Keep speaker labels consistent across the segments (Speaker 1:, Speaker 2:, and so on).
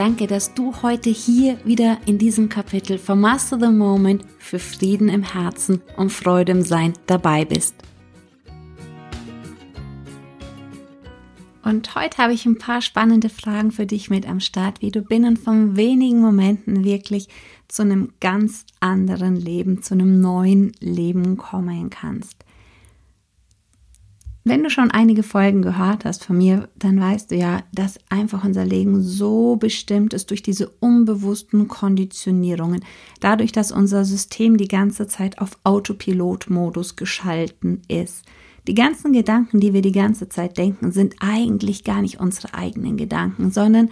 Speaker 1: Danke, dass du heute hier wieder in diesem Kapitel von Master the Moment für Frieden im Herzen und Freude im Sein dabei bist. Und heute habe ich ein paar spannende Fragen für dich mit am Start, wie du binnen von wenigen Momenten wirklich zu einem ganz anderen Leben, zu einem neuen Leben kommen kannst. Wenn du schon einige Folgen gehört hast von mir, dann weißt du ja, dass einfach unser Leben so bestimmt ist durch diese unbewussten Konditionierungen. Dadurch, dass unser System die ganze Zeit auf Autopilot-Modus geschalten ist. Die ganzen Gedanken, die wir die ganze Zeit denken, sind eigentlich gar nicht unsere eigenen Gedanken, sondern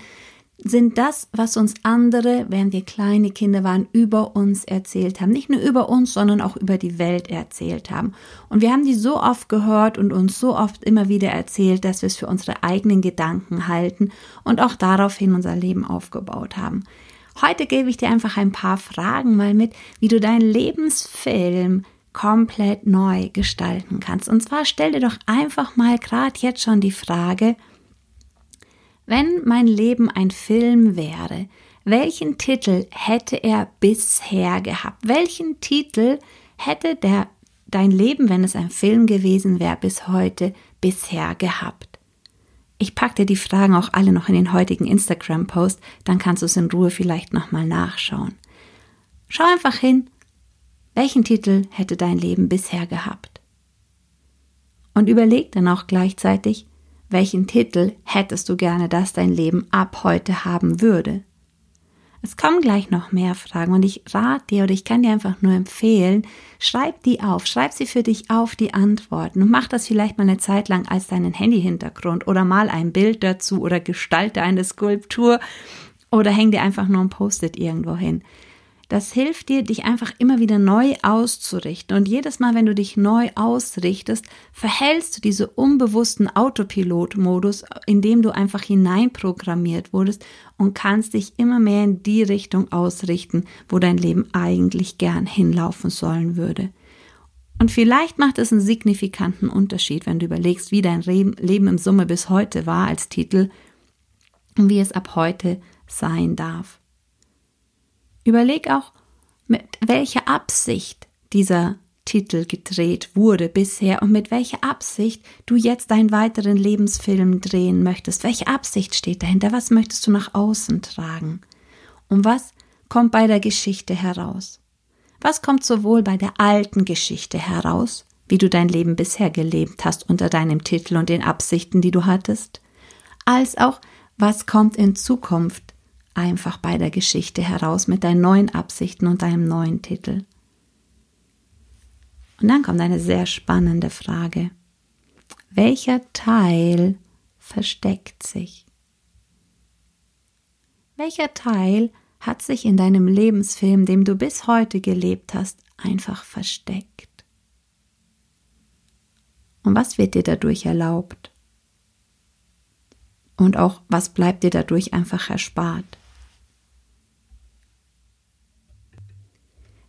Speaker 1: sind das, was uns andere, während wir kleine Kinder waren, über uns erzählt haben. Nicht nur über uns, sondern auch über die Welt erzählt haben. Und wir haben die so oft gehört und uns so oft immer wieder erzählt, dass wir es für unsere eigenen Gedanken halten und auch daraufhin unser Leben aufgebaut haben. Heute gebe ich dir einfach ein paar Fragen mal mit, wie du deinen Lebensfilm komplett neu gestalten kannst. Und zwar stell dir doch einfach mal gerade jetzt schon die Frage, wenn mein Leben ein Film wäre, welchen Titel hätte er bisher gehabt? Welchen Titel hätte der dein Leben, wenn es ein Film gewesen wäre, bis heute bisher gehabt? Ich packe dir die Fragen auch alle noch in den heutigen Instagram-Post, dann kannst du es in Ruhe vielleicht nochmal nachschauen. Schau einfach hin welchen Titel hätte dein Leben bisher gehabt? Und überleg dann auch gleichzeitig, welchen Titel hättest du gerne, dass dein Leben ab heute haben würde? Es kommen gleich noch mehr Fragen und ich rate dir oder ich kann dir einfach nur empfehlen, schreib die auf, schreib sie für dich auf, die Antworten und mach das vielleicht mal eine Zeit lang als deinen Handy-Hintergrund oder mal ein Bild dazu oder gestalte eine Skulptur oder häng dir einfach nur ein Post-it irgendwo hin. Das hilft dir, dich einfach immer wieder neu auszurichten. Und jedes Mal, wenn du dich neu ausrichtest, verhältst du diese unbewussten Autopilot-Modus, in dem du einfach hineinprogrammiert wurdest und kannst dich immer mehr in die Richtung ausrichten, wo dein Leben eigentlich gern hinlaufen sollen würde. Und vielleicht macht es einen signifikanten Unterschied, wenn du überlegst, wie dein Leben im Summe bis heute war als Titel und wie es ab heute sein darf. Überleg auch, mit welcher Absicht dieser Titel gedreht wurde bisher und mit welcher Absicht du jetzt deinen weiteren Lebensfilm drehen möchtest. Welche Absicht steht dahinter? Was möchtest du nach außen tragen? Und was kommt bei der Geschichte heraus? Was kommt sowohl bei der alten Geschichte heraus, wie du dein Leben bisher gelebt hast unter deinem Titel und den Absichten, die du hattest, als auch was kommt in Zukunft einfach bei der Geschichte heraus mit deinen neuen Absichten und deinem neuen Titel. Und dann kommt eine sehr spannende Frage. Welcher Teil versteckt sich? Welcher Teil hat sich in deinem Lebensfilm, dem du bis heute gelebt hast, einfach versteckt? Und was wird dir dadurch erlaubt? Und auch was bleibt dir dadurch einfach erspart?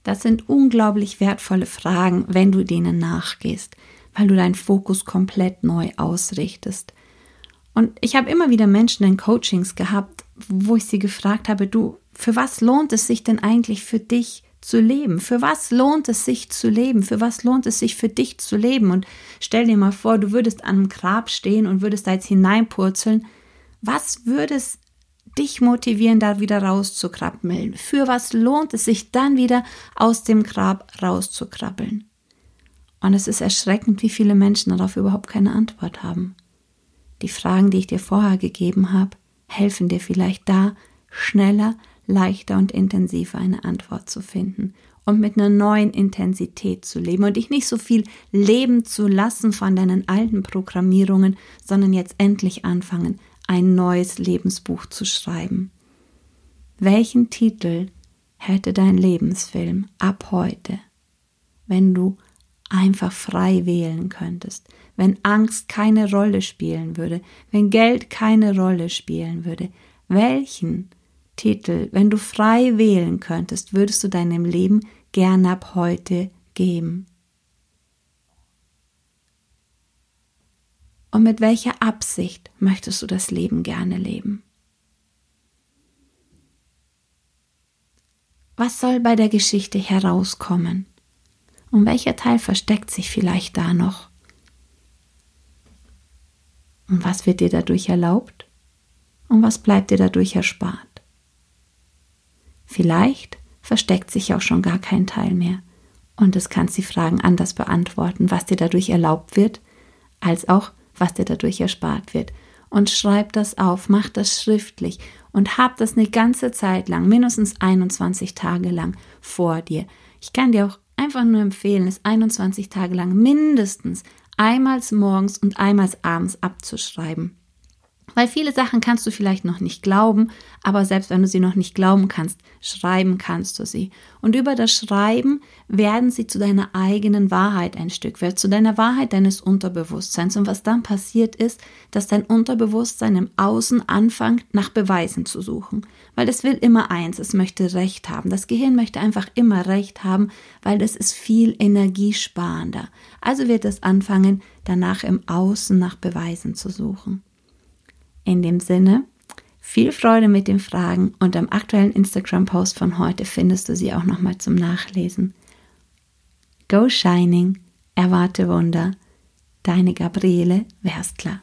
Speaker 1: Das sind unglaublich wertvolle Fragen, wenn du denen nachgehst, weil du deinen Fokus komplett neu ausrichtest. Und ich habe immer wieder Menschen in Coachings gehabt, wo ich sie gefragt habe, du, für was lohnt es sich denn eigentlich für dich zu leben? Für was lohnt es sich zu leben? Für was lohnt es sich für dich zu leben? Und stell dir mal vor, du würdest an einem Grab stehen und würdest da jetzt hineinpurzeln. Was würde es dich motivieren, da wieder rauszukrabbeln? Für was lohnt es sich dann wieder aus dem Grab rauszukrabbeln? Und es ist erschreckend, wie viele Menschen darauf überhaupt keine Antwort haben. Die Fragen, die ich dir vorher gegeben habe, helfen dir vielleicht da, schneller, leichter und intensiver eine Antwort zu finden und mit einer neuen Intensität zu leben und dich nicht so viel leben zu lassen von deinen alten Programmierungen, sondern jetzt endlich anfangen, ein neues Lebensbuch zu schreiben. Welchen Titel hätte dein Lebensfilm ab heute, wenn du einfach frei wählen könntest, wenn Angst keine Rolle spielen würde, wenn Geld keine Rolle spielen würde, welchen Titel, wenn du frei wählen könntest, würdest du deinem Leben gern ab heute geben? Und mit welcher Absicht möchtest du das Leben gerne leben? Was soll bei der Geschichte herauskommen? Und welcher Teil versteckt sich vielleicht da noch? Und was wird dir dadurch erlaubt? Und was bleibt dir dadurch erspart? Vielleicht versteckt sich auch schon gar kein Teil mehr. Und es kannst die Fragen anders beantworten, was dir dadurch erlaubt wird, als auch was dir dadurch erspart wird. Und schreib das auf, mach das schriftlich und hab das eine ganze Zeit lang, mindestens 21 Tage lang vor dir. Ich kann dir auch einfach nur empfehlen, es 21 Tage lang mindestens einmal morgens und einmal abends abzuschreiben. Weil viele Sachen kannst du vielleicht noch nicht glauben, aber selbst wenn du sie noch nicht glauben kannst, schreiben kannst du sie. Und über das Schreiben werden sie zu deiner eigenen Wahrheit ein Stück weit, zu deiner Wahrheit deines Unterbewusstseins. Und was dann passiert ist, dass dein Unterbewusstsein im Außen anfängt, nach Beweisen zu suchen. Weil es will immer eins, es möchte Recht haben. Das Gehirn möchte einfach immer Recht haben, weil das ist viel energiesparender. Also wird es anfangen, danach im Außen nach Beweisen zu suchen. In dem Sinne, viel Freude mit den Fragen und am aktuellen Instagram-Post von heute findest du sie auch nochmal zum Nachlesen. Go Shining, erwarte Wunder. Deine Gabriele Werstler.